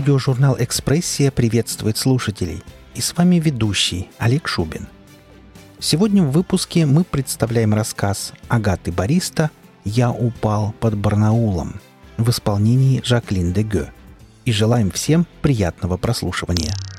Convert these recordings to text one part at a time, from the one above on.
Аудиожурнал «Экспрессия» приветствует слушателей. И с вами ведущий Олег Шубин. Сегодня в выпуске мы представляем рассказ Агаты Бариста «Я упал под Барнаулом» в исполнении Жаклин Деге. И желаем всем приятного прослушивания –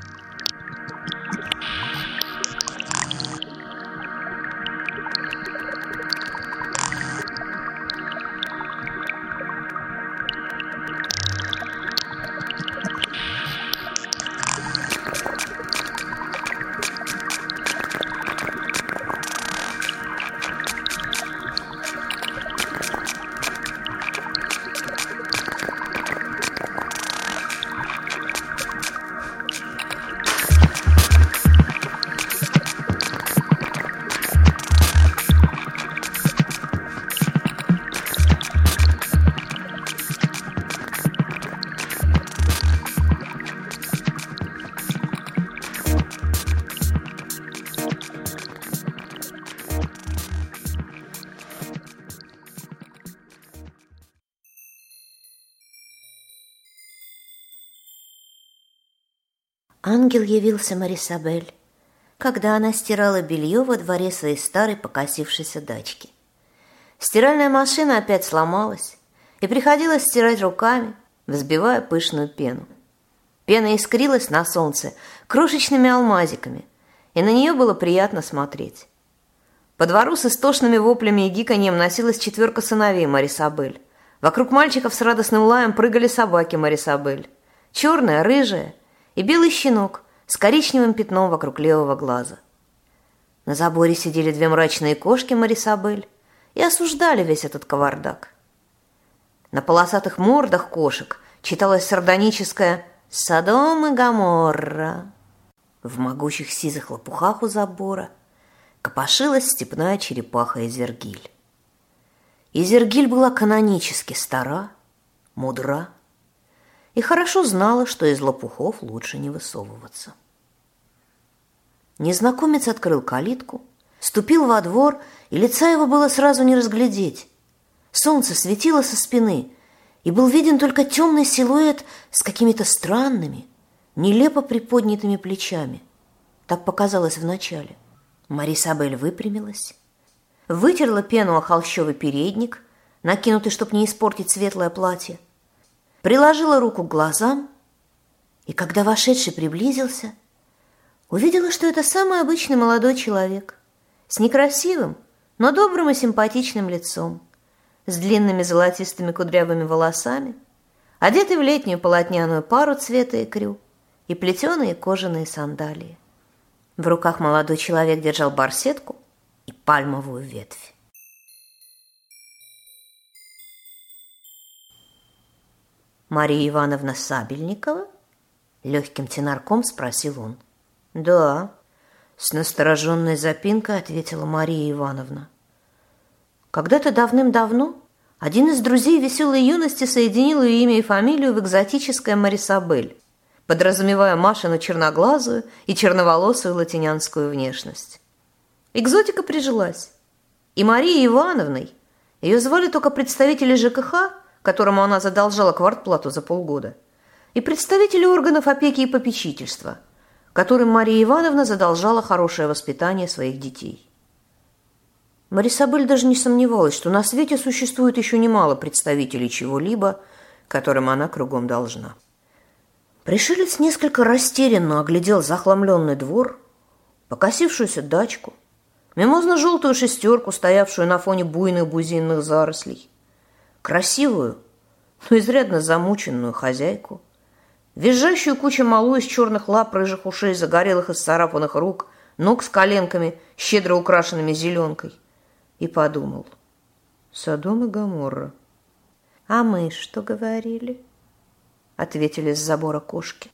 Ангел явился Марисабель, когда она стирала белье во дворе своей старой покосившейся дачки. Стиральная машина опять сломалась, и приходилось стирать руками, взбивая пышную пену. Пена искрилась на солнце крошечными алмазиками, и на нее было приятно смотреть. По двору с истошными воплями и гиканьем носилась четверка сыновей Марисабель. Вокруг мальчиков с радостным лаем прыгали собаки Марисабель. Черная, рыжая – и белый щенок с коричневым пятном вокруг левого глаза. На заборе сидели две мрачные кошки Марисабель и осуждали весь этот кавардак. На полосатых мордах кошек читалось сардоническое «Содом и Гаморра». В могучих сизых лопухах у забора копошилась степная черепаха Изергиль. Изергиль была канонически стара, мудра, и хорошо знала, что из лопухов лучше не высовываться. Незнакомец открыл калитку, ступил во двор, и лица его было сразу не разглядеть. Солнце светило со спины, и был виден только темный силуэт с какими-то странными, нелепо приподнятыми плечами. Так показалось вначале. Марисабель выпрямилась, вытерла пену о холщовый передник, накинутый, чтобы не испортить светлое платье, приложила руку к глазам, и когда вошедший приблизился, увидела, что это самый обычный молодой человек с некрасивым, но добрым и симпатичным лицом, с длинными золотистыми кудрявыми волосами, одетый в летнюю полотняную пару цвета икрю и плетеные кожаные сандалии. В руках молодой человек держал барсетку и пальмовую ветвь. Мария Ивановна Сабельникова? Легким тенарком спросил он. Да, с настороженной запинкой ответила Мария Ивановна. Когда-то давным-давно один из друзей веселой юности соединил ее имя и фамилию в экзотическое Марисабель, подразумевая Машину черноглазую и черноволосую латинянскую внешность. Экзотика прижилась. И Марии Ивановной ее звали только представители ЖКХ которому она задолжала квартплату за полгода, и представители органов опеки и попечительства, которым Мария Ивановна задолжала хорошее воспитание своих детей. Марисабель даже не сомневалась, что на свете существует еще немало представителей чего-либо, которым она кругом должна. Пришелец несколько растерянно оглядел захламленный двор, покосившуюся дачку, мимозно-желтую шестерку, стоявшую на фоне буйных бузинных зарослей, красивую, но изрядно замученную хозяйку, визжащую кучу малу из черных лап, рыжих ушей, загорелых и сцарапанных рук, ног с коленками, щедро украшенными зеленкой, и подумал, Содом и Гаморра. «А мы что говорили?» — ответили с забора кошки.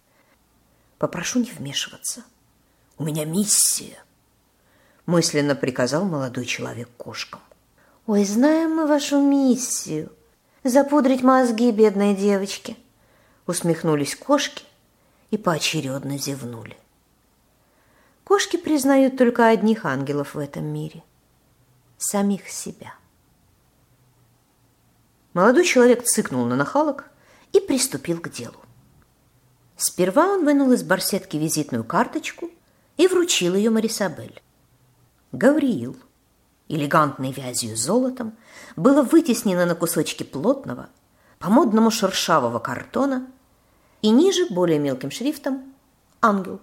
«Попрошу не вмешиваться. У меня миссия», — мысленно приказал молодой человек кошкам. «Ой, знаем мы вашу миссию», запудрить мозги бедной девочки. Усмехнулись кошки и поочередно зевнули. Кошки признают только одних ангелов в этом мире – самих себя. Молодой человек цыкнул на нахалок и приступил к делу. Сперва он вынул из барсетки визитную карточку и вручил ее Марисабель. Гавриил, элегантной вязью золотом, было вытеснено на кусочки плотного, по-модному шершавого картона и ниже, более мелким шрифтом, ангел.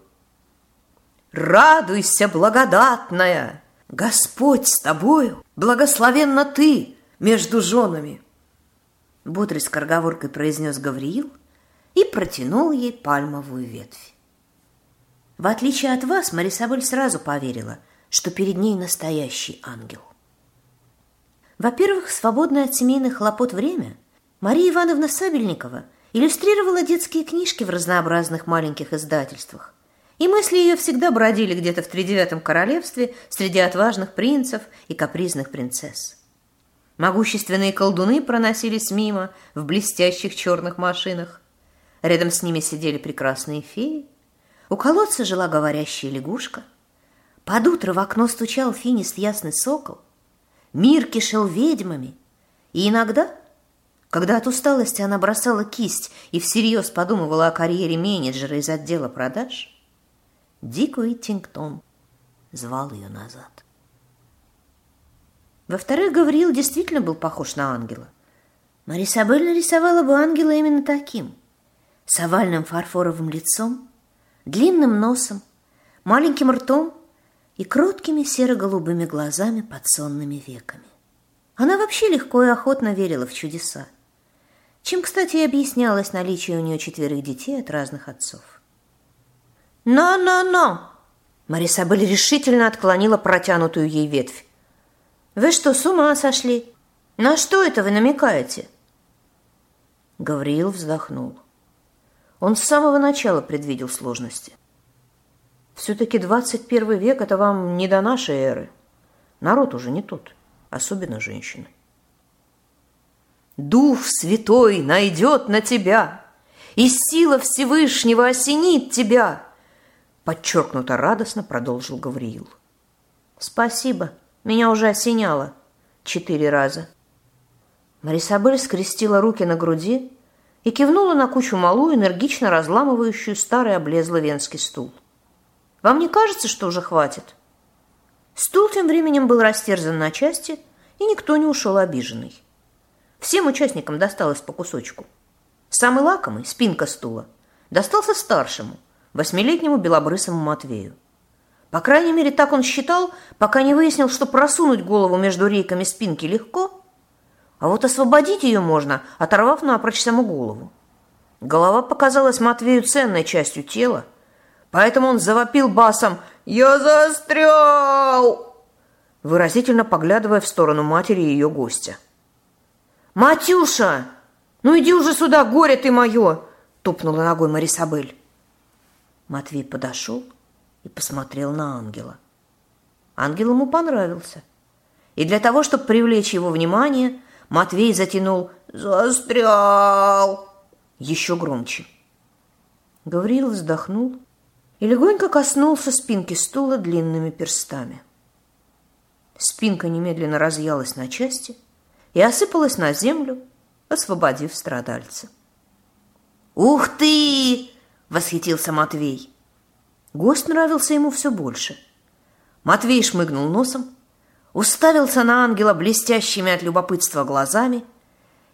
«Радуйся, благодатная! Господь с тобою! Благословенна ты между женами!» Бодрой скороговоркой произнес Гавриил – и протянул ей пальмовую ветвь. В отличие от вас, Марисабель сразу поверила, что перед ней настоящий ангел. Во-первых, свободное от семейных хлопот время Мария Ивановна Сабельникова иллюстрировала детские книжки в разнообразных маленьких издательствах, и мысли ее всегда бродили где-то в тридевятом королевстве среди отважных принцев и капризных принцесс. Могущественные колдуны проносились мимо в блестящих черных машинах, Рядом с ними сидели прекрасные феи. У колодца жила говорящая лягушка. Под утро в окно стучал финист ясный сокол. Мир кишел ведьмами. И иногда, когда от усталости она бросала кисть и всерьез подумывала о карьере менеджера из отдела продаж, Дик Уиттингтон звал ее назад. Во-вторых, Гавриил действительно был похож на ангела. Марисабель нарисовала бы ангела именно таким – с овальным фарфоровым лицом, длинным носом, маленьким ртом и кроткими серо-голубыми глазами под сонными веками. Она вообще легко и охотно верила в чудеса, чем, кстати, и объяснялось наличие у нее четверых детей от разных отцов. «Но-но-но!» Марисабель решительно отклонила протянутую ей ветвь. «Вы что, с ума сошли? На что это вы намекаете?» Гавриил вздохнул. Он с самого начала предвидел сложности. Все-таки 21 век – это вам не до нашей эры. Народ уже не тот, особенно женщины. Дух Святой найдет на тебя, и сила Всевышнего осенит тебя, подчеркнуто радостно продолжил Гавриил. Спасибо, меня уже осеняло четыре раза. Марисабель скрестила руки на груди и кивнула на кучу малу, энергично разламывающую старый облезлый венский стул. «Вам не кажется, что уже хватит?» Стул тем временем был растерзан на части, и никто не ушел обиженный. Всем участникам досталось по кусочку. Самый лакомый, спинка стула, достался старшему, восьмилетнему белобрысому Матвею. По крайней мере, так он считал, пока не выяснил, что просунуть голову между рейками спинки легко, а вот освободить ее можно, оторвав напрочь саму голову. Голова показалась Матвею ценной частью тела, поэтому он завопил басом «Я застрял!» выразительно поглядывая в сторону матери и ее гостя. «Матюша, ну иди уже сюда, горе ты мое!» топнула ногой Марисабель. Матвей подошел и посмотрел на ангела. Ангел ему понравился. И для того, чтобы привлечь его внимание, Матвей затянул «Застрял!» еще громче. Гавриил вздохнул и легонько коснулся спинки стула длинными перстами. Спинка немедленно разъялась на части и осыпалась на землю, освободив страдальца. «Ух ты!» — восхитился Матвей. Гость нравился ему все больше. Матвей шмыгнул носом, уставился на ангела блестящими от любопытства глазами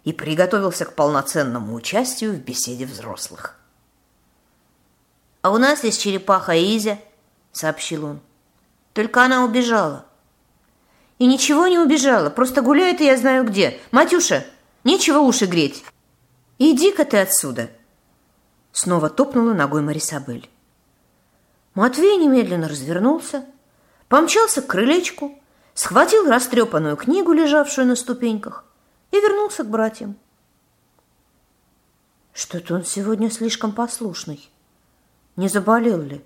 и приготовился к полноценному участию в беседе взрослых. «А у нас есть черепаха Изя», — сообщил он. «Только она убежала». «И ничего не убежала, просто гуляет и я знаю где. Матюша, нечего уши греть. Иди-ка ты отсюда!» Снова топнула ногой Марисабель. Матвей немедленно развернулся, помчался к крылечку, схватил растрепанную книгу, лежавшую на ступеньках, и вернулся к братьям. Что-то он сегодня слишком послушный. Не заболел ли?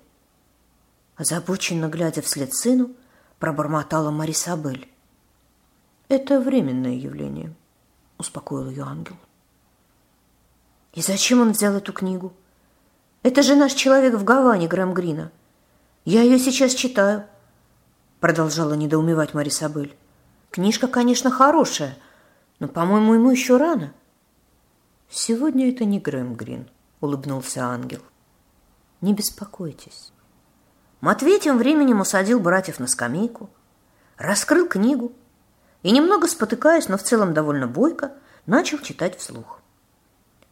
Озабоченно глядя вслед сыну, пробормотала Марисабель. Это временное явление, успокоил ее ангел. И зачем он взял эту книгу? Это же наш человек в Гаване, Грэм Грина. Я ее сейчас читаю. Продолжала недоумевать Марисабель. Книжка, конечно, хорошая, но, по-моему, ему еще рано. Сегодня это не Грэм Грин, улыбнулся ангел. Не беспокойтесь. Матвей тем временем усадил братьев на скамейку, раскрыл книгу и, немного спотыкаясь, но в целом довольно бойко, начал читать вслух.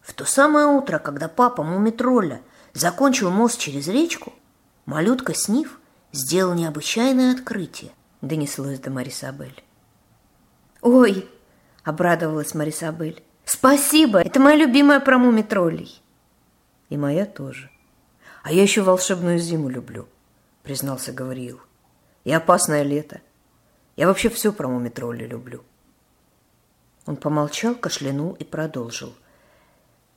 В то самое утро, когда папа Мумитролля закончил мост через речку, малютка Сниф сделал необычайное открытие, донеслось до Марисабель. «Ой!» — обрадовалась Марисабель. «Спасибо! Это моя любимая про Мумитроллей!» «И моя тоже. А я еще волшебную зиму люблю», — признался Гавриил. «И опасное лето. Я вообще все про Мумитролли люблю». Он помолчал, кашлянул и продолжил.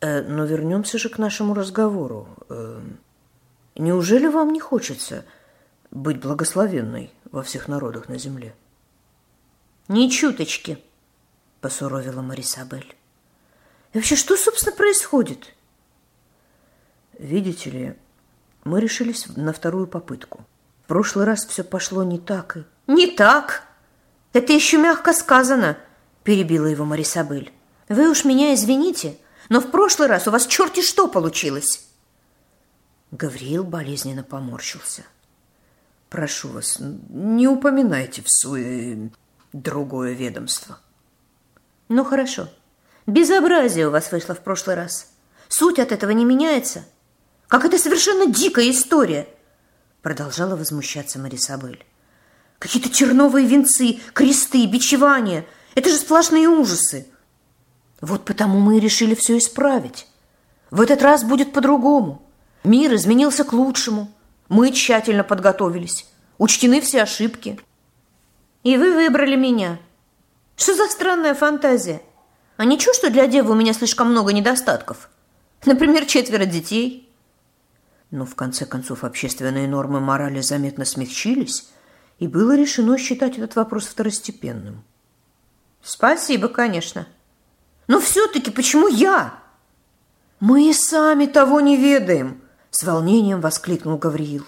Э, но вернемся же к нашему разговору. Э, неужели вам не хочется быть благословенной во всех народах на земле? Ни чуточки, посуровила Марисабель. И вообще, что, собственно, происходит? Видите ли, мы решились на вторую попытку. В прошлый раз все пошло не так и... Не так! Это еще мягко сказано, перебила его Марисабель. Вы уж меня извините, но в прошлый раз у вас черти что получилось. Гавриил болезненно поморщился. Прошу вас, не упоминайте в суе другое ведомство. Ну хорошо. Безобразие у вас вышло в прошлый раз. Суть от этого не меняется. Как это совершенно дикая история. Продолжала возмущаться Марисабель. Какие-то черновые венцы, кресты, бичевания. Это же сплошные ужасы. Вот потому мы и решили все исправить. В этот раз будет по-другому. Мир изменился к лучшему. Мы тщательно подготовились. Учтены все ошибки. И вы выбрали меня. Что за странная фантазия? А ничего, что для девы у меня слишком много недостатков? Например, четверо детей. Но в конце концов общественные нормы морали заметно смягчились, и было решено считать этот вопрос второстепенным. Спасибо, конечно. Но все-таки почему я? Мы и сами того не ведаем, с волнением воскликнул Гавриил.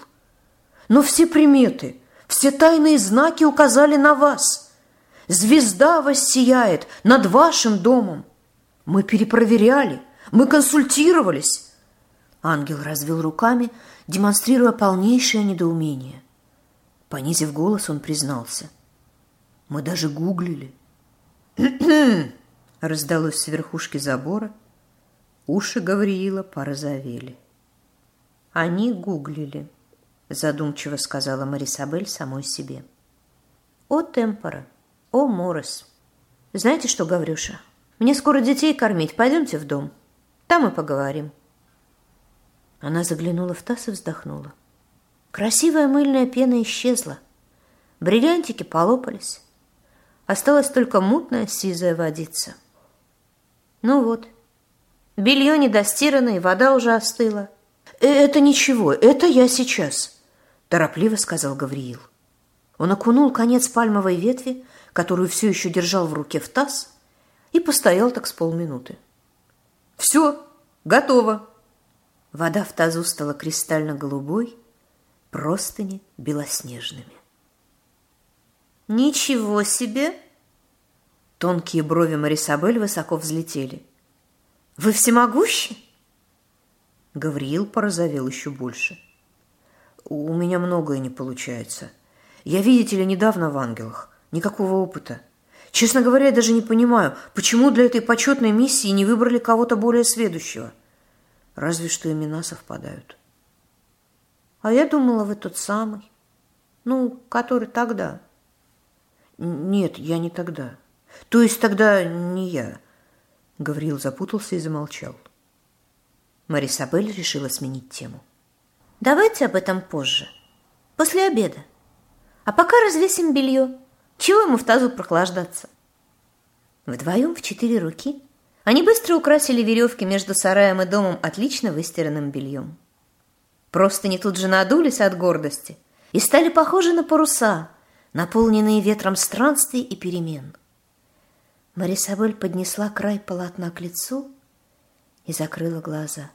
Но все приметы, все тайные знаки указали на вас – Звезда воссияет над вашим домом. Мы перепроверяли, мы консультировались. Ангел развел руками, демонстрируя полнейшее недоумение. Понизив голос, он признался. Мы даже гуглили. Раздалось с верхушки забора. Уши Гавриила порозовели. Они гуглили, задумчиво сказала Марисабель самой себе. О, темпора! О, Морос. Знаете что, Гаврюша? Мне скоро детей кормить. Пойдемте в дом. Там и поговорим. Она заглянула в таз и вздохнула. Красивая мыльная пена исчезла. Бриллиантики полопались. Осталась только мутная сизая водица. Ну вот, белье недостирано, и вода уже остыла. «Э, «Это ничего, это я сейчас», – торопливо сказал Гавриил. Он окунул конец пальмовой ветви которую все еще держал в руке в таз, и постоял так с полминуты. «Все, готово!» Вода в тазу стала кристально-голубой, простыни белоснежными. «Ничего себе!» Тонкие брови Марисабель высоко взлетели. «Вы всемогущи?» Гавриил порозовел еще больше. «У меня многое не получается. Я, видите ли, недавно в ангелах. Никакого опыта. Честно говоря, я даже не понимаю, почему для этой почетной миссии не выбрали кого-то более сведущего. Разве что имена совпадают. А я думала, вы тот самый. Ну, который тогда. Нет, я не тогда. То есть тогда не я. Гавриил запутался и замолчал. Марисабель решила сменить тему. Давайте об этом позже, после обеда. А пока развесим белье. Чего ему в тазу прохлаждаться? Вдвоем в четыре руки они быстро украсили веревки между сараем и домом отлично выстиранным бельем. Просто не тут же надулись от гордости и стали похожи на паруса, наполненные ветром странствий и перемен. Марисабель поднесла край полотна к лицу и закрыла глаза.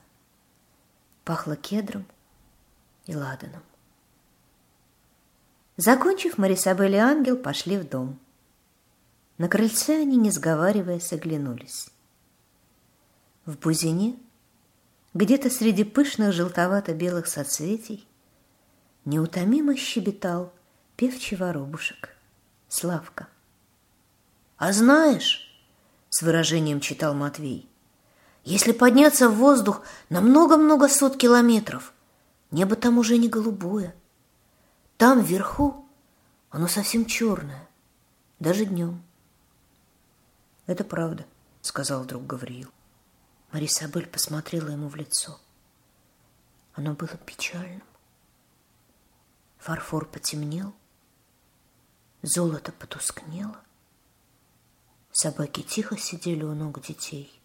Пахло кедром и ладаном. Закончив, Марисабель и Ангел пошли в дом. На крыльце они, не сговариваясь, оглянулись. В бузине где-то среди пышных желтовато-белых соцветий неутомимо щебетал певчий воробушек Славка. «А знаешь, — с выражением читал Матвей, — если подняться в воздух на много-много сот километров, небо там уже не голубое. Там, вверху, оно совсем черное, даже днем. «Это правда», — сказал вдруг Гавриил. Марисабель посмотрела ему в лицо. Оно было печальным. Фарфор потемнел, золото потускнело. Собаки тихо сидели у ног детей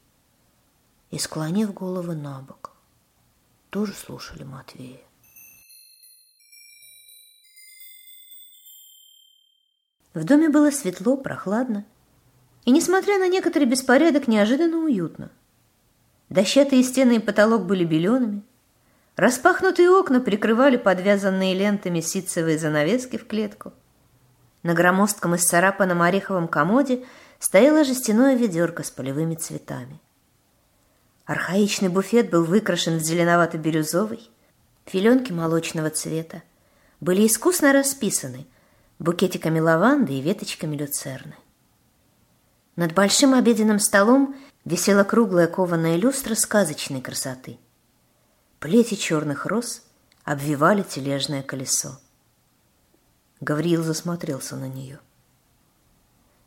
и, склонив головы на бок, тоже слушали Матвея. В доме было светло, прохладно, и, несмотря на некоторый беспорядок, неожиданно уютно. Дощатые стены и потолок были белеными, распахнутые окна прикрывали подвязанные лентами ситцевые занавески в клетку. На громоздком и сцарапанном ореховом комоде стояло жестяное ведерко с полевыми цветами. Архаичный буфет был выкрашен в зеленовато-бирюзовый, филенки молочного цвета были искусно расписаны букетиками лаванды и веточками люцерны. Над большим обеденным столом висела круглая кованая люстра сказочной красоты. Плети черных роз обвивали тележное колесо. Гавриил засмотрелся на нее.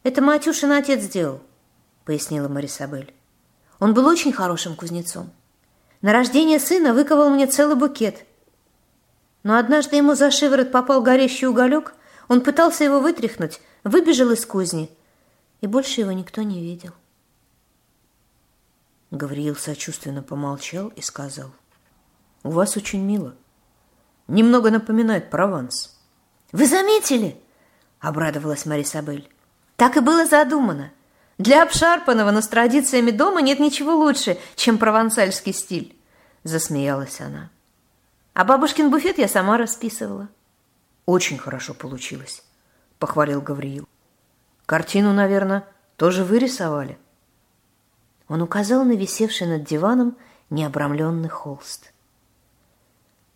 «Это Матюшин отец сделал», — пояснила Марисабель. «Он был очень хорошим кузнецом. На рождение сына выковал мне целый букет. Но однажды ему за шиворот попал горящий уголек, он пытался его вытряхнуть, выбежал из кузни, и больше его никто не видел». Гавриил сочувственно помолчал и сказал, «У вас очень мило. Немного напоминает Прованс». Вы заметили? Обрадовалась Марисабель. Так и было задумано. Для обшарпанного, но с традициями дома нет ничего лучше, чем провансальский стиль. Засмеялась она. А бабушкин буфет я сама расписывала. Очень хорошо получилось, похвалил Гавриил. Картину, наверное, тоже вы рисовали. Он указал на висевший над диваном необрамленный холст.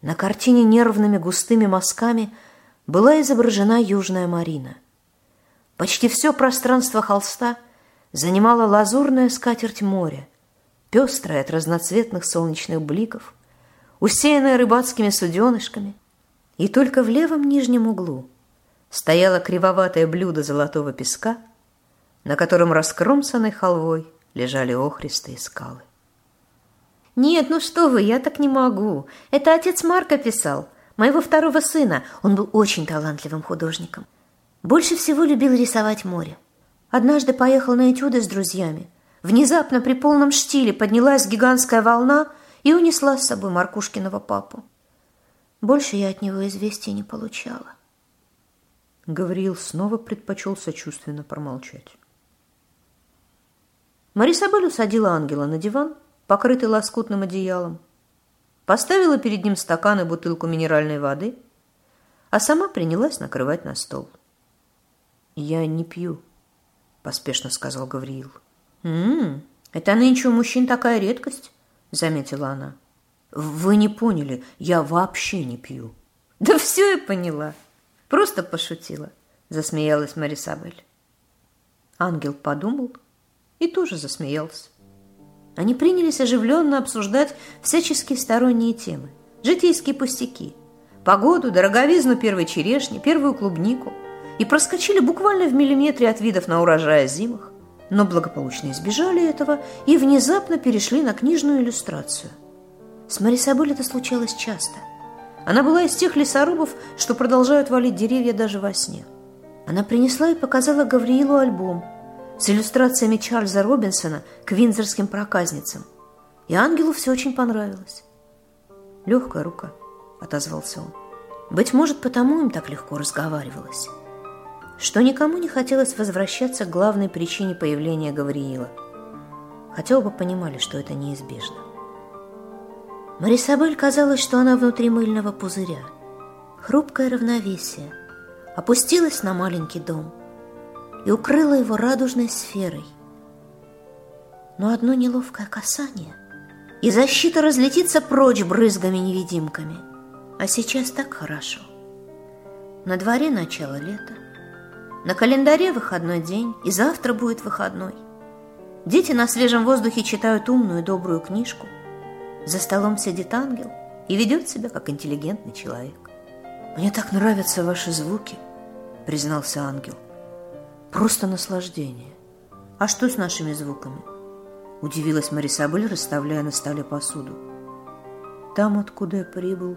На картине нервными густыми мазками – была изображена Южная Марина. Почти все пространство холста занимала лазурная скатерть моря, пестрая от разноцветных солнечных бликов, усеянная рыбацкими суденышками, и только в левом нижнем углу стояло кривоватое блюдо золотого песка, на котором раскромсанной халвой лежали охристые скалы. «Нет, ну что вы, я так не могу. Это отец Марка писал моего второго сына. Он был очень талантливым художником. Больше всего любил рисовать море. Однажды поехал на этюды с друзьями. Внезапно при полном штиле поднялась гигантская волна и унесла с собой Маркушкиного папу. Больше я от него известия не получала. Гавриил снова предпочел сочувственно промолчать. Марисабель усадила ангела на диван, покрытый лоскутным одеялом, поставила перед ним стакан и бутылку минеральной воды, а сама принялась накрывать на стол. «Я не пью», — поспешно сказал Гавриил. «М-м, это нынче у мужчин такая редкость», — заметила она. «Вы не поняли, я вообще не пью». «Да все я поняла. Просто пошутила», — засмеялась Марисабель. Ангел подумал и тоже засмеялся. Они принялись оживленно обсуждать всяческие сторонние темы, житейские пустяки, погоду, дороговизну первой черешни, первую клубнику и проскочили буквально в миллиметре от видов на урожай зимах, но благополучно избежали этого и внезапно перешли на книжную иллюстрацию. С Марисабель это случалось часто. Она была из тех лесорубов, что продолжают валить деревья даже во сне. Она принесла и показала Гавриилу альбом – с иллюстрациями Чарльза Робинсона к винзорским проказницам. И ангелу все очень понравилось. «Легкая рука», — отозвался он. Быть может, потому им так легко разговаривалось, что никому не хотелось возвращаться к главной причине появления Гавриила, хотя оба понимали, что это неизбежно. Марисабель казалось, что она внутри мыльного пузыря. Хрупкое равновесие опустилось на маленький дом — и укрыла его радужной сферой. Но одно неловкое касание и защита разлетится прочь брызгами-невидимками. А сейчас так хорошо. На дворе начало лета. На календаре выходной день, и завтра будет выходной. Дети на свежем воздухе читают умную добрую книжку. За столом сидит ангел и ведет себя как интеллигентный человек. «Мне так нравятся ваши звуки», — признался ангел. «Просто наслаждение». «А что с нашими звуками?» — удивилась Марисабель, расставляя на столе посуду. «Там, откуда я прибыл,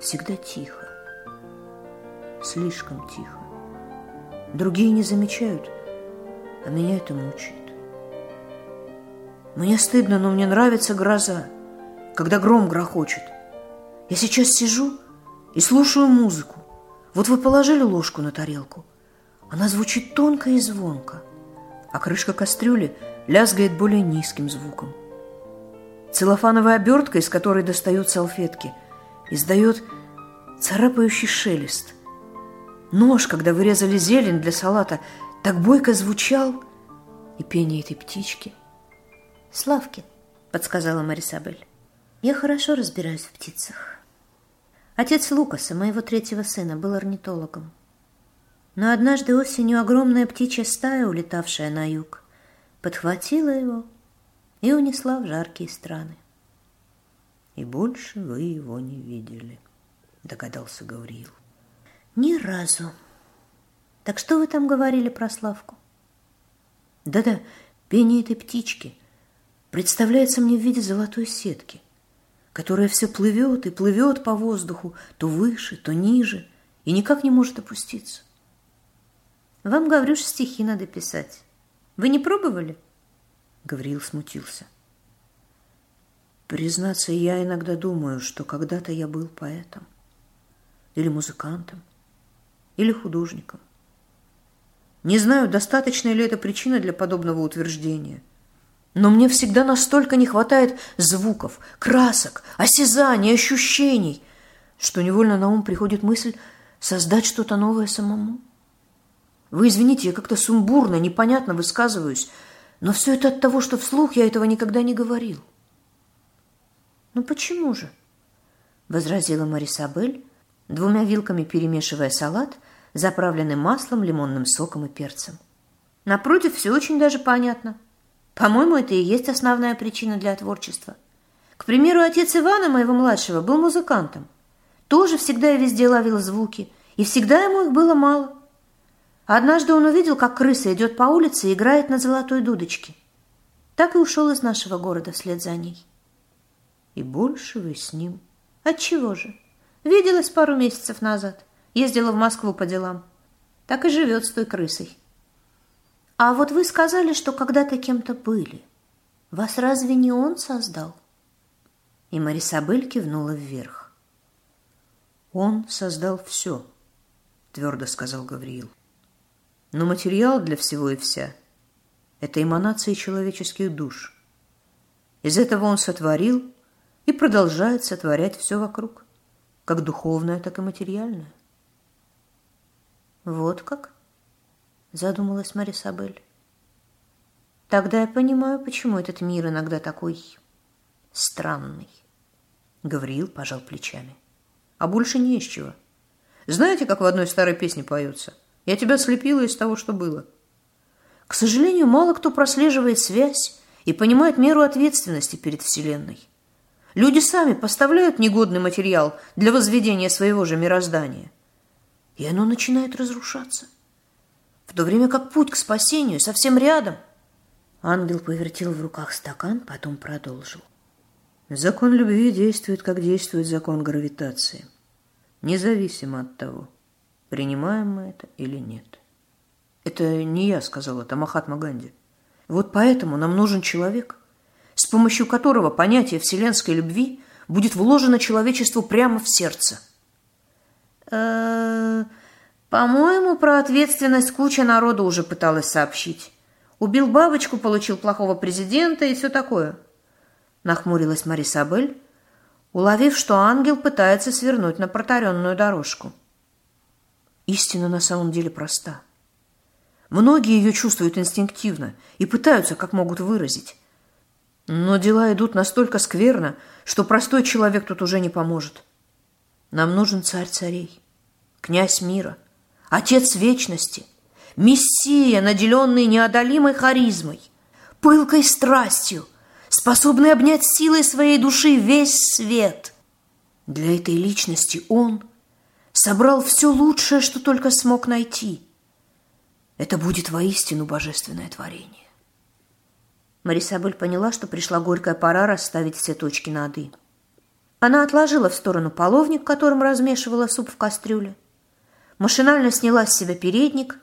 всегда тихо. Слишком тихо. Другие не замечают, а меня это мучает. Мне стыдно, но мне нравится гроза, когда гром грохочет. Я сейчас сижу и слушаю музыку. Вот вы положили ложку на тарелку. Она звучит тонко и звонко, а крышка кастрюли лязгает более низким звуком. Целлофановая обертка, из которой достают салфетки, издает царапающий шелест. Нож, когда вырезали зелень для салата, так бойко звучал, и пение этой птички. «Славкин», — подсказала Марисабель. «Я хорошо разбираюсь в птицах». Отец Лукаса, моего третьего сына, был орнитологом. Но однажды осенью огромная птичья стая, улетавшая на юг, подхватила его и унесла в жаркие страны. «И больше вы его не видели», — догадался Гавриил. «Ни разу. Так что вы там говорили про Славку?» «Да-да, пение этой птички представляется мне в виде золотой сетки которая все плывет и плывет по воздуху, то выше, то ниже, и никак не может опуститься. Вам, Гаврюш, стихи надо писать. Вы не пробовали? Гавриил смутился. Признаться, я иногда думаю, что когда-то я был поэтом, или музыкантом, или художником. Не знаю, достаточная ли это причина для подобного утверждения – но мне всегда настолько не хватает звуков, красок, осязаний, ощущений, что невольно на ум приходит мысль создать что-то новое самому. Вы извините, я как-то сумбурно, непонятно высказываюсь, но все это от того, что вслух я этого никогда не говорил. «Ну почему же?» – возразила Марисабель, двумя вилками перемешивая салат, заправленный маслом, лимонным соком и перцем. «Напротив, все очень даже понятно. По-моему, это и есть основная причина для творчества. К примеру, отец Ивана, моего младшего, был музыкантом. Тоже всегда и везде ловил звуки, и всегда ему их было мало. Однажды он увидел, как крыса идет по улице и играет на золотой дудочке. Так и ушел из нашего города вслед за ней. И больше вы с ним. Отчего же? Виделась пару месяцев назад. Ездила в Москву по делам. Так и живет с той крысой. А вот вы сказали, что когда-то кем-то были. Вас разве не он создал? И Марисабель кивнула вверх. Он создал все, твердо сказал Гавриил. Но материал для всего и вся – это эманации человеческих душ. Из этого он сотворил и продолжает сотворять все вокруг, как духовное, так и материальное. Вот как? задумалась Марисабель. Тогда я понимаю, почему этот мир иногда такой странный. Гавриил пожал плечами. А больше не из чего. Знаете, как в одной старой песне поется? Я тебя слепила из того, что было. К сожалению, мало кто прослеживает связь и понимает меру ответственности перед Вселенной. Люди сами поставляют негодный материал для возведения своего же мироздания. И оно начинает разрушаться в то время как путь к спасению совсем рядом. Ангел повертел в руках стакан, потом продолжил. Закон любви действует, как действует закон гравитации, независимо от того, принимаем мы это или нет. Это не я сказал, это Махатма Ганди. Вот поэтому нам нужен человек, с помощью которого понятие вселенской любви будет вложено человечеству прямо в сердце. Э-э- по-моему, про ответственность куча народу уже пыталась сообщить. Убил бабочку, получил плохого президента и все такое. Нахмурилась Марисабель, уловив, что ангел пытается свернуть на протаренную дорожку. Истина на самом деле проста. Многие ее чувствуют инстинктивно и пытаются, как могут выразить. Но дела идут настолько скверно, что простой человек тут уже не поможет. Нам нужен царь царей, князь мира, отец вечности, мессия, наделенный неодолимой харизмой, пылкой страстью, способный обнять силой своей души весь свет. Для этой личности он собрал все лучшее, что только смог найти. Это будет воистину божественное творение. Марисабель поняла, что пришла горькая пора расставить все точки над «и». Она отложила в сторону половник, которым размешивала суп в кастрюле, машинально сняла с себя передник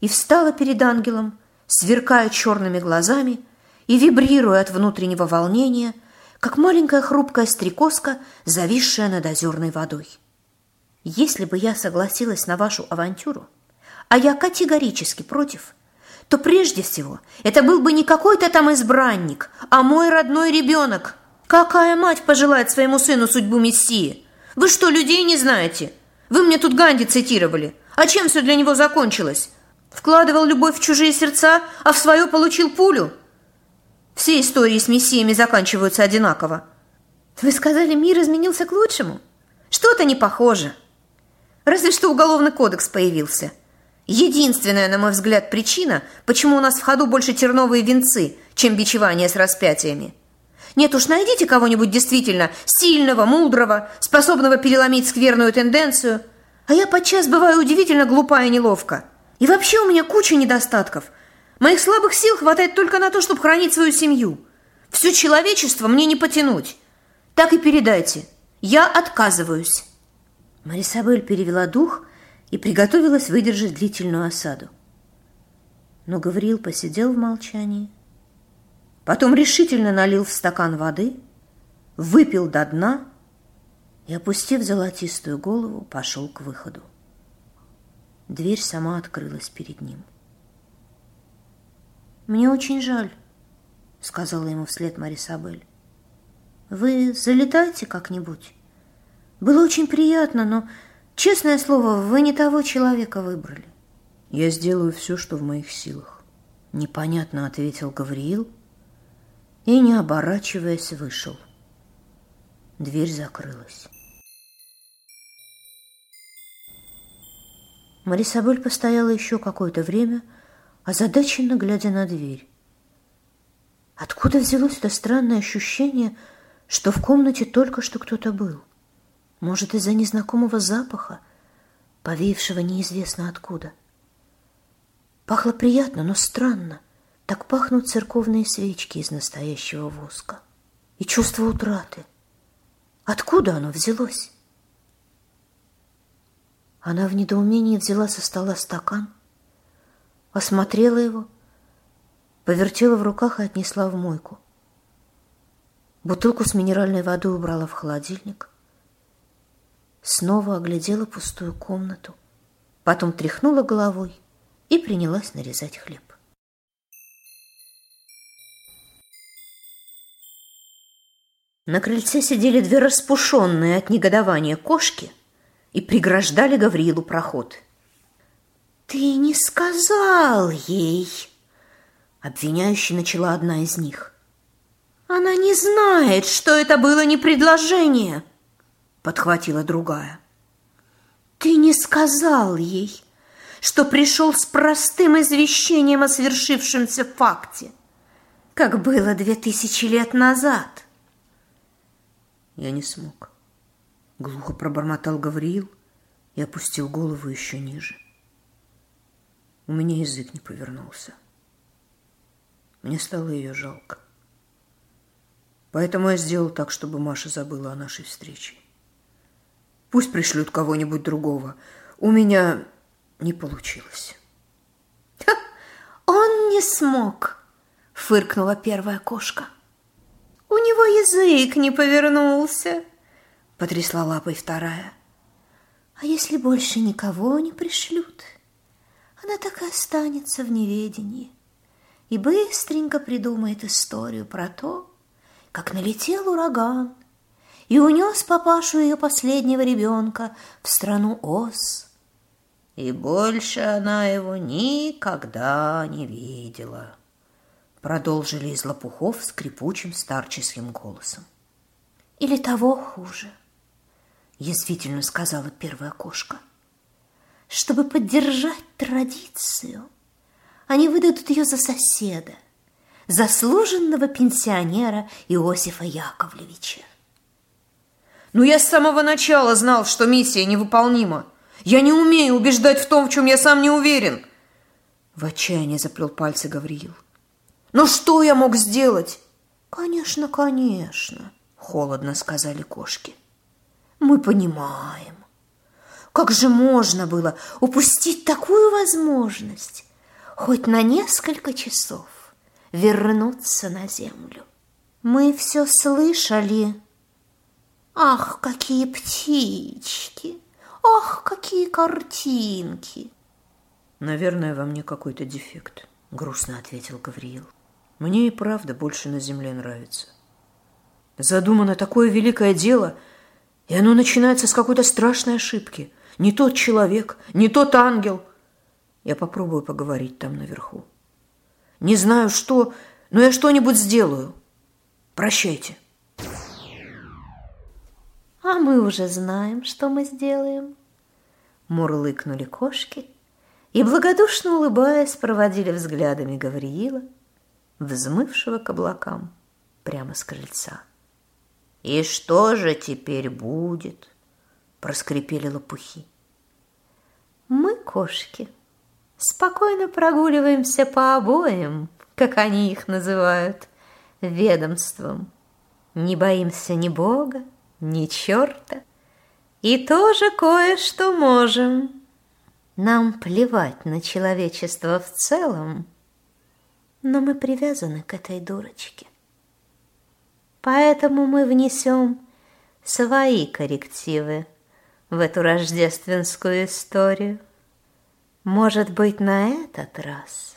и встала перед ангелом, сверкая черными глазами и вибрируя от внутреннего волнения, как маленькая хрупкая стрекозка, зависшая над озерной водой. Если бы я согласилась на вашу авантюру, а я категорически против, то прежде всего это был бы не какой-то там избранник, а мой родной ребенок – Какая мать пожелает своему сыну судьбу Мессии? Вы что, людей не знаете? Вы мне тут Ганди цитировали. А чем все для него закончилось? Вкладывал любовь в чужие сердца, а в свое получил пулю? Все истории с мессиями заканчиваются одинаково. Вы сказали, мир изменился к лучшему? Что-то не похоже. Разве что уголовный кодекс появился. Единственная, на мой взгляд, причина, почему у нас в ходу больше терновые венцы, чем бичевание с распятиями – нет уж, найдите кого-нибудь действительно сильного, мудрого, способного переломить скверную тенденцию. А я подчас бываю удивительно глупа и неловко. И вообще у меня куча недостатков. Моих слабых сил хватает только на то, чтобы хранить свою семью. Все человечество мне не потянуть. Так и передайте. Я отказываюсь. Марисабель перевела дух и приготовилась выдержать длительную осаду. Но Гавриил посидел в молчании, Потом решительно налил в стакан воды, выпил до дна и, опустив золотистую голову, пошел к выходу. Дверь сама открылась перед ним. «Мне очень жаль», — сказала ему вслед Марисабель. «Вы залетайте как-нибудь. Было очень приятно, но, честное слово, вы не того человека выбрали». «Я сделаю все, что в моих силах», — непонятно ответил Гавриил, — и, не оборачиваясь, вышел. Дверь закрылась. Марисабель постояла еще какое-то время, озадаченно глядя на дверь. Откуда взялось это странное ощущение, что в комнате только что кто-то был? Может, из-за незнакомого запаха, повеявшего неизвестно откуда? Пахло приятно, но странно – так пахнут церковные свечки из настоящего воска. И чувство утраты. Откуда оно взялось? Она в недоумении взяла со стола стакан, осмотрела его, повертела в руках и отнесла в мойку. Бутылку с минеральной водой убрала в холодильник. Снова оглядела пустую комнату, потом тряхнула головой и принялась нарезать хлеб. На крыльце сидели две распушенные от негодования кошки и преграждали Гаврилу проход. «Ты не сказал ей!» Обвиняюще начала одна из них. «Она не знает, что это было не предложение!» Подхватила другая. «Ты не сказал ей, что пришел с простым извещением о свершившемся факте, как было две тысячи лет назад!» Я не смог. Глухо пробормотал Гавриил и опустил голову еще ниже. У меня язык не повернулся. Мне стало ее жалко. Поэтому я сделал так, чтобы Маша забыла о нашей встрече. Пусть пришлют кого-нибудь другого. У меня не получилось. «Он не смог!» — фыркнула первая кошка. У него язык не повернулся, потрясла лапой вторая. А если больше никого не пришлют, она так и останется в неведении и быстренько придумает историю про то, как налетел ураган и унес папашу ее последнего ребенка в страну Оз. И больше она его никогда не видела. Продолжили из лопухов скрипучим старческим голосом. Или того хуже, язвительно сказала первая кошка. Чтобы поддержать традицию, они выдадут ее за соседа, заслуженного пенсионера Иосифа Яковлевича. Ну, я с самого начала знал, что миссия невыполнима. Я не умею убеждать в том, в чем я сам не уверен. В отчаянии заплел пальцы Гавриил. Но что я мог сделать? Конечно, конечно, холодно сказали кошки. Мы понимаем. Как же можно было упустить такую возможность хоть на несколько часов вернуться на землю? Мы все слышали, Ах, какие птички! Ах, какие картинки! Наверное, во мне какой-то дефект, грустно ответил Гавриил. Мне и правда больше на земле нравится. Задумано такое великое дело, и оно начинается с какой-то страшной ошибки. Не тот человек, не тот ангел. Я попробую поговорить там наверху. Не знаю что, но я что-нибудь сделаю. Прощайте. А мы уже знаем, что мы сделаем. Мурлыкнули кошки и, благодушно улыбаясь, проводили взглядами Гавриила, взмывшего к облакам прямо с крыльца. «И что же теперь будет?» — проскрипели лопухи. «Мы, кошки, спокойно прогуливаемся по обоим, как они их называют, ведомством. Не боимся ни Бога, ни черта. И тоже кое-что можем. Нам плевать на человечество в целом, но мы привязаны к этой дурочке. Поэтому мы внесем свои коррективы в эту рождественскую историю. Может быть, на этот раз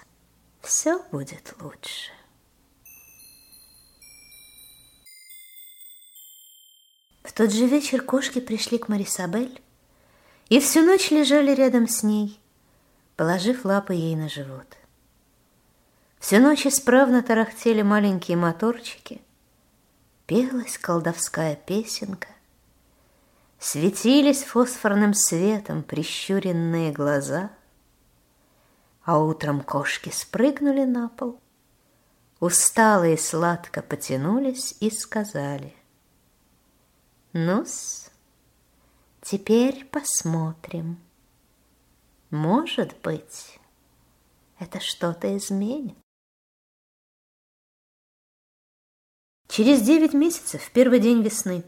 все будет лучше. В тот же вечер кошки пришли к Марисабель и всю ночь лежали рядом с ней, положив лапы ей на живот. Всю ночь исправно тарахтели маленькие моторчики, пелась колдовская песенка, светились фосфорным светом прищуренные глаза, а утром кошки спрыгнули на пол, усталые сладко потянулись и сказали — ну-с, теперь посмотрим. Может быть, это что-то изменит. Через девять месяцев, в первый день весны,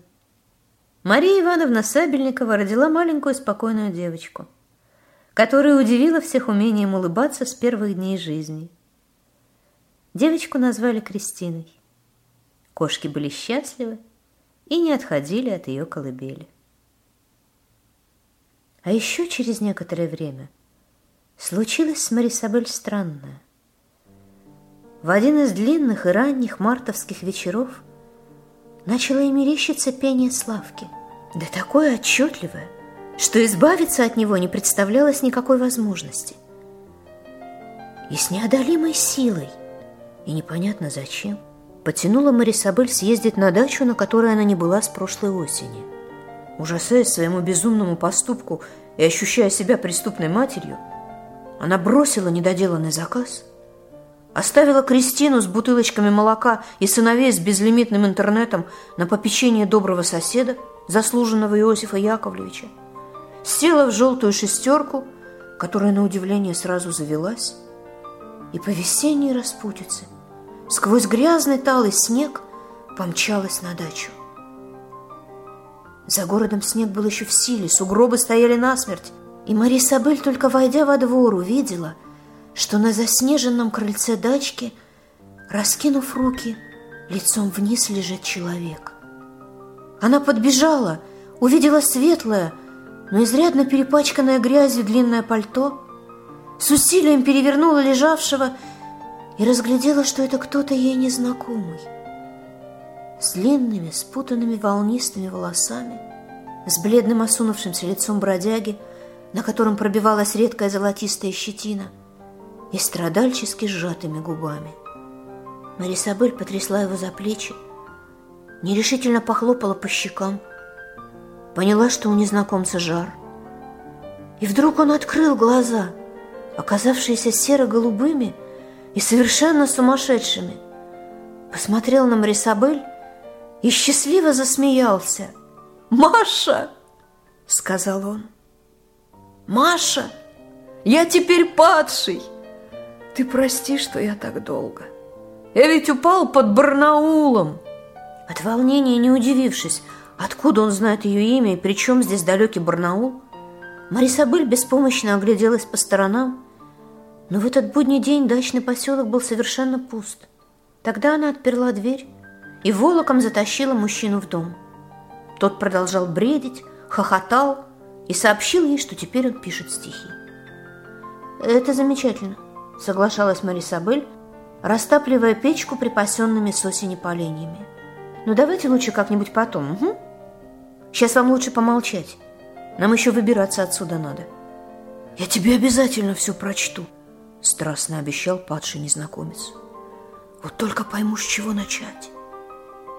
Мария Ивановна Сабельникова родила маленькую спокойную девочку, которая удивила всех умением улыбаться с первых дней жизни. Девочку назвали Кристиной. Кошки были счастливы, и не отходили от ее колыбели. А еще через некоторое время случилось с Марисабель странное. В один из длинных и ранних мартовских вечеров начало ей мерещиться пение Славки, да такое отчетливое, что избавиться от него не представлялось никакой возможности. И с неодолимой силой, и непонятно зачем – потянула Марисабель съездить на дачу, на которой она не была с прошлой осени. Ужасаясь своему безумному поступку и ощущая себя преступной матерью, она бросила недоделанный заказ, оставила Кристину с бутылочками молока и сыновей с безлимитным интернетом на попечение доброго соседа, заслуженного Иосифа Яковлевича, села в желтую шестерку, которая, на удивление, сразу завелась, и по весенней распутице сквозь грязный талый снег помчалась на дачу. За городом снег был еще в силе, сугробы стояли насмерть, и Мари Сабель, только войдя во двор, увидела, что на заснеженном крыльце дачки, раскинув руки, лицом вниз лежит человек. Она подбежала, увидела светлое, но изрядно перепачканное грязью длинное пальто, с усилием перевернула лежавшего и разглядела, что это кто-то ей незнакомый. С длинными, спутанными волнистыми волосами, с бледным осунувшимся лицом бродяги, на котором пробивалась редкая золотистая щетина, и страдальчески сжатыми губами. Марисабель потрясла его за плечи, нерешительно похлопала по щекам, поняла, что у незнакомца жар. И вдруг он открыл глаза, оказавшиеся серо-голубыми и совершенно сумасшедшими. Посмотрел на Марисабель и счастливо засмеялся. «Маша!» — сказал он. «Маша, я теперь падший! Ты прости, что я так долго. Я ведь упал под Барнаулом!» От волнения, не удивившись, откуда он знает ее имя и при чем здесь далекий Барнаул, Марисабель беспомощно огляделась по сторонам, но в этот будний день дачный поселок был совершенно пуст. Тогда она отперла дверь и волоком затащила мужчину в дом. Тот продолжал бредить, хохотал и сообщил ей, что теперь он пишет стихи. «Это замечательно», — соглашалась Марисабель, растапливая печку припасенными с осени поленьями. «Ну давайте лучше как-нибудь потом, угу? Сейчас вам лучше помолчать. Нам еще выбираться отсюда надо». «Я тебе обязательно все прочту», — страстно обещал падший незнакомец. «Вот только пойму, с чего начать».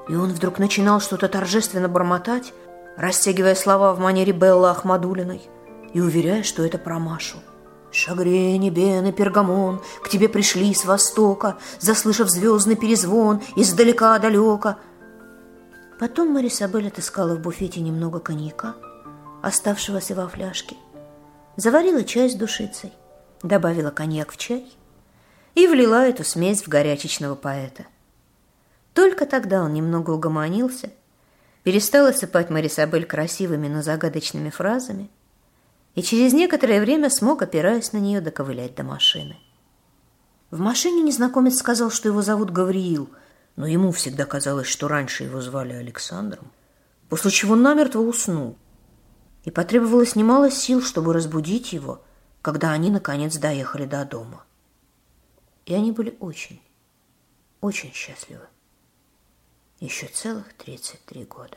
И он вдруг начинал что-то торжественно бормотать, растягивая слова в манере Беллы Ахмадулиной и уверяя, что это про Машу. «Шагрени, Бен и Пергамон к тебе пришли с востока, заслышав звездный перезвон издалека-далека». Потом Марисабель отыскала в буфете немного коньяка, оставшегося во фляжке, заварила чай с душицей, добавила коньяк в чай и влила эту смесь в горячечного поэта. Только тогда он немного угомонился – перестал осыпать Марисабель красивыми, но загадочными фразами и через некоторое время смог, опираясь на нее, доковылять до машины. В машине незнакомец сказал, что его зовут Гавриил, но ему всегда казалось, что раньше его звали Александром, после чего намертво уснул. И потребовалось немало сил, чтобы разбудить его, когда они, наконец, доехали до дома. И они были очень, очень счастливы еще целых 33 года.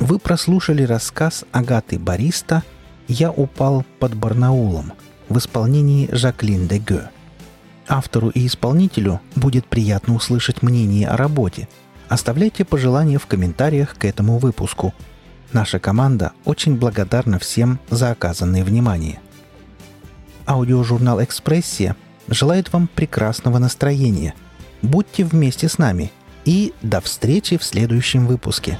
Вы прослушали рассказ Агаты Бариста «Я упал под Барнаулом» в исполнении Жаклин де Гё. Автору и исполнителю будет приятно услышать мнение о работе. Оставляйте пожелания в комментариях к этому выпуску. Наша команда очень благодарна всем за оказанное внимание. Аудиожурнал «Экспрессия» желает вам прекрасного настроения. Будьте вместе с нами и до встречи в следующем выпуске.